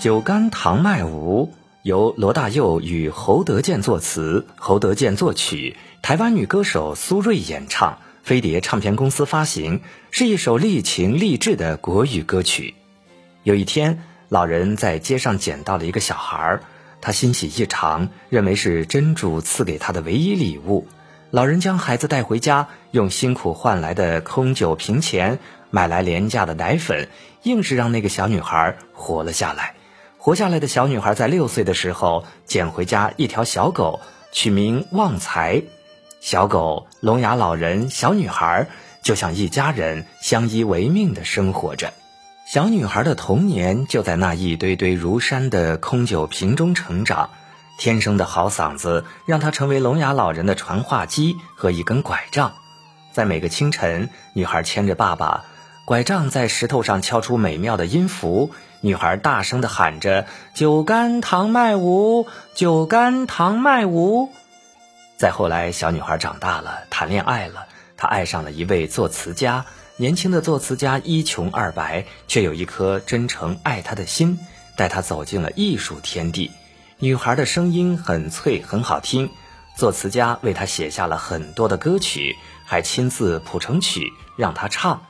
《酒干倘卖无》由罗大佑与侯德健作词，侯德健作曲，台湾女歌手苏芮演唱，飞碟唱片公司发行，是一首励情励志的国语歌曲。有一天，老人在街上捡到了一个小孩，他欣喜异常，认为是真主赐给他的唯一礼物。老人将孩子带回家，用辛苦换来的空酒瓶钱买来廉价的奶粉，硬是让那个小女孩活了下来。活下来的小女孩在六岁的时候捡回家一条小狗，取名旺财。小狗、聋哑老人、小女孩就像一家人相依为命地生活着。小女孩的童年就在那一堆堆如山的空酒瓶中成长，天生的好嗓子让她成为聋哑老人的传话机和一根拐杖。在每个清晨，女孩牵着爸爸。拐杖在石头上敲出美妙的音符，女孩大声地喊着：“酒干倘卖无，酒干倘卖无。”再后来，小女孩长大了，谈恋爱了，她爱上了一位作词家。年轻的作词家一穷二白，却有一颗真诚爱她的心，带她走进了艺术天地。女孩的声音很脆，很好听。作词家为她写下了很多的歌曲，还亲自谱成曲让她唱。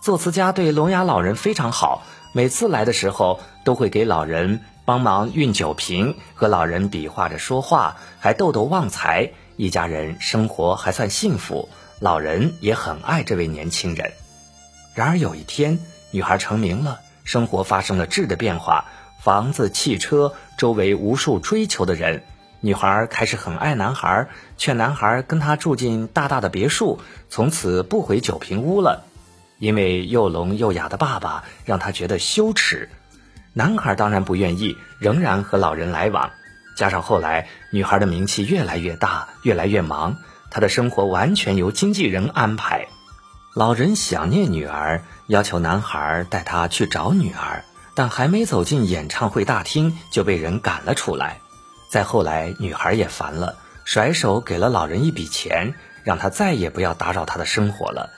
作词家对聋哑老人非常好，每次来的时候都会给老人帮忙运酒瓶，和老人比划着说话，还逗逗旺财。一家人生活还算幸福，老人也很爱这位年轻人。然而有一天，女孩成名了，生活发生了质的变化，房子、汽车，周围无数追求的人。女孩开始很爱男孩，劝男孩跟她住进大大的别墅，从此不回酒瓶屋了。因为又聋又哑的爸爸让他觉得羞耻，男孩当然不愿意，仍然和老人来往。加上后来女孩的名气越来越大，越来越忙，她的生活完全由经纪人安排。老人想念女儿，要求男孩带他去找女儿，但还没走进演唱会大厅就被人赶了出来。再后来，女孩也烦了，甩手给了老人一笔钱，让他再也不要打扰她的生活了。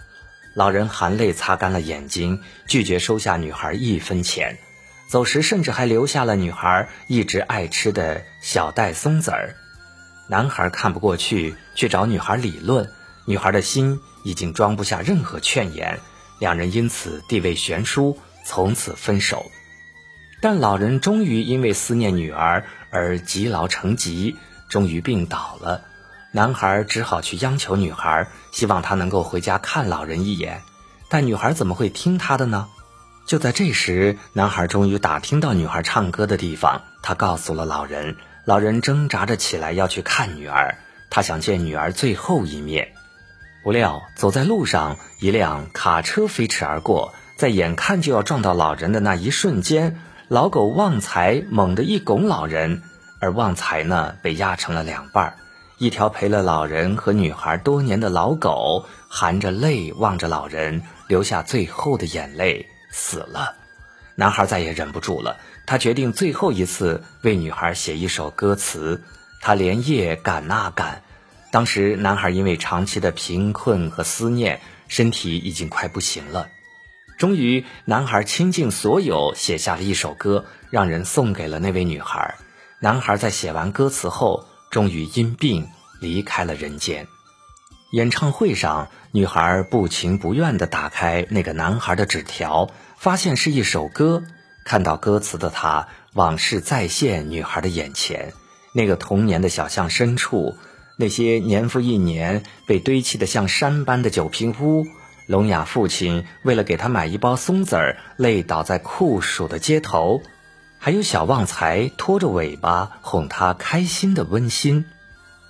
老人含泪擦干了眼睛，拒绝收下女孩一分钱，走时甚至还留下了女孩一直爱吃的小袋松子儿。男孩看不过去，去找女孩理论，女孩的心已经装不下任何劝言，两人因此地位悬殊，从此分手。但老人终于因为思念女儿而积劳成疾，终于病倒了。男孩只好去央求女孩，希望她能够回家看老人一眼。但女孩怎么会听他的呢？就在这时，男孩终于打听到女孩唱歌的地方，他告诉了老人。老人挣扎着起来要去看女儿，他想见女儿最后一面。不料走在路上，一辆卡车飞驰而过，在眼看就要撞到老人的那一瞬间，老狗旺财猛地一拱老人，而旺财呢被压成了两半儿。一条陪了老人和女孩多年的老狗，含着泪望着老人，流下最后的眼泪，死了。男孩再也忍不住了，他决定最后一次为女孩写一首歌词。他连夜赶啊赶。当时男孩因为长期的贫困和思念，身体已经快不行了。终于，男孩倾尽所有写下了一首歌，让人送给了那位女孩。男孩在写完歌词后。终于因病离开了人间。演唱会上，女孩不情不愿地打开那个男孩的纸条，发现是一首歌。看到歌词的她，往事再现女孩的眼前。那个童年的小巷深处，那些年复一年被堆砌的像山般的酒瓶屋，聋哑父亲为了给她买一包松子儿，累倒在酷暑的街头。还有小旺财拖着尾巴哄她开心的温馨，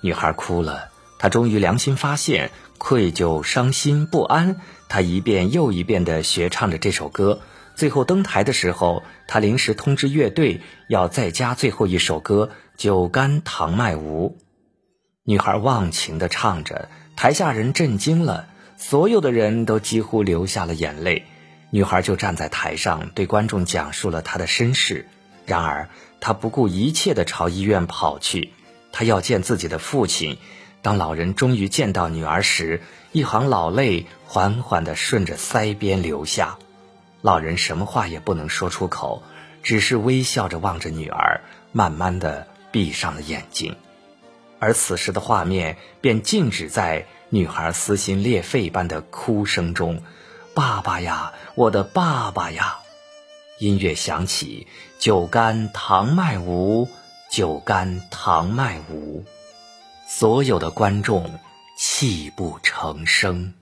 女孩哭了。她终于良心发现，愧疚、伤心、不安。她一遍又一遍地学唱着这首歌。最后登台的时候，她临时通知乐队要再加最后一首歌《酒干倘卖无》。女孩忘情地唱着，台下人震惊了，所有的人都几乎流下了眼泪。女孩就站在台上，对观众讲述了她的身世。然而，他不顾一切地朝医院跑去。他要见自己的父亲。当老人终于见到女儿时，一行老泪缓缓地顺着腮边流下。老人什么话也不能说出口，只是微笑着望着女儿，慢慢地闭上了眼睛。而此时的画面便静止在女孩撕心裂肺般的哭声中。爸爸呀，我的爸爸呀。音乐响起酒干倘卖无酒干倘卖无。所有的观众泣不成声。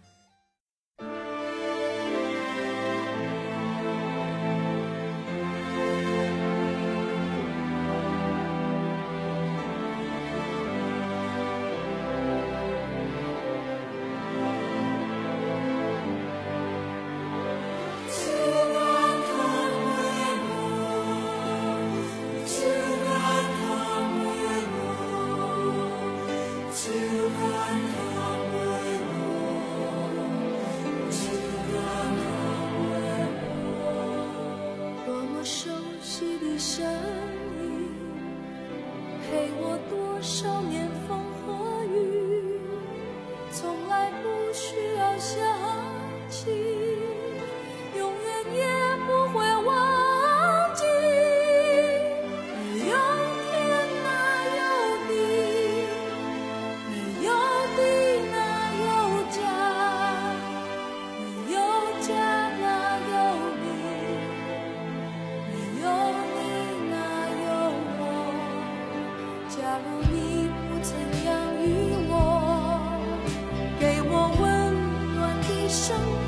假如你不曾养育我，给我温暖的生活。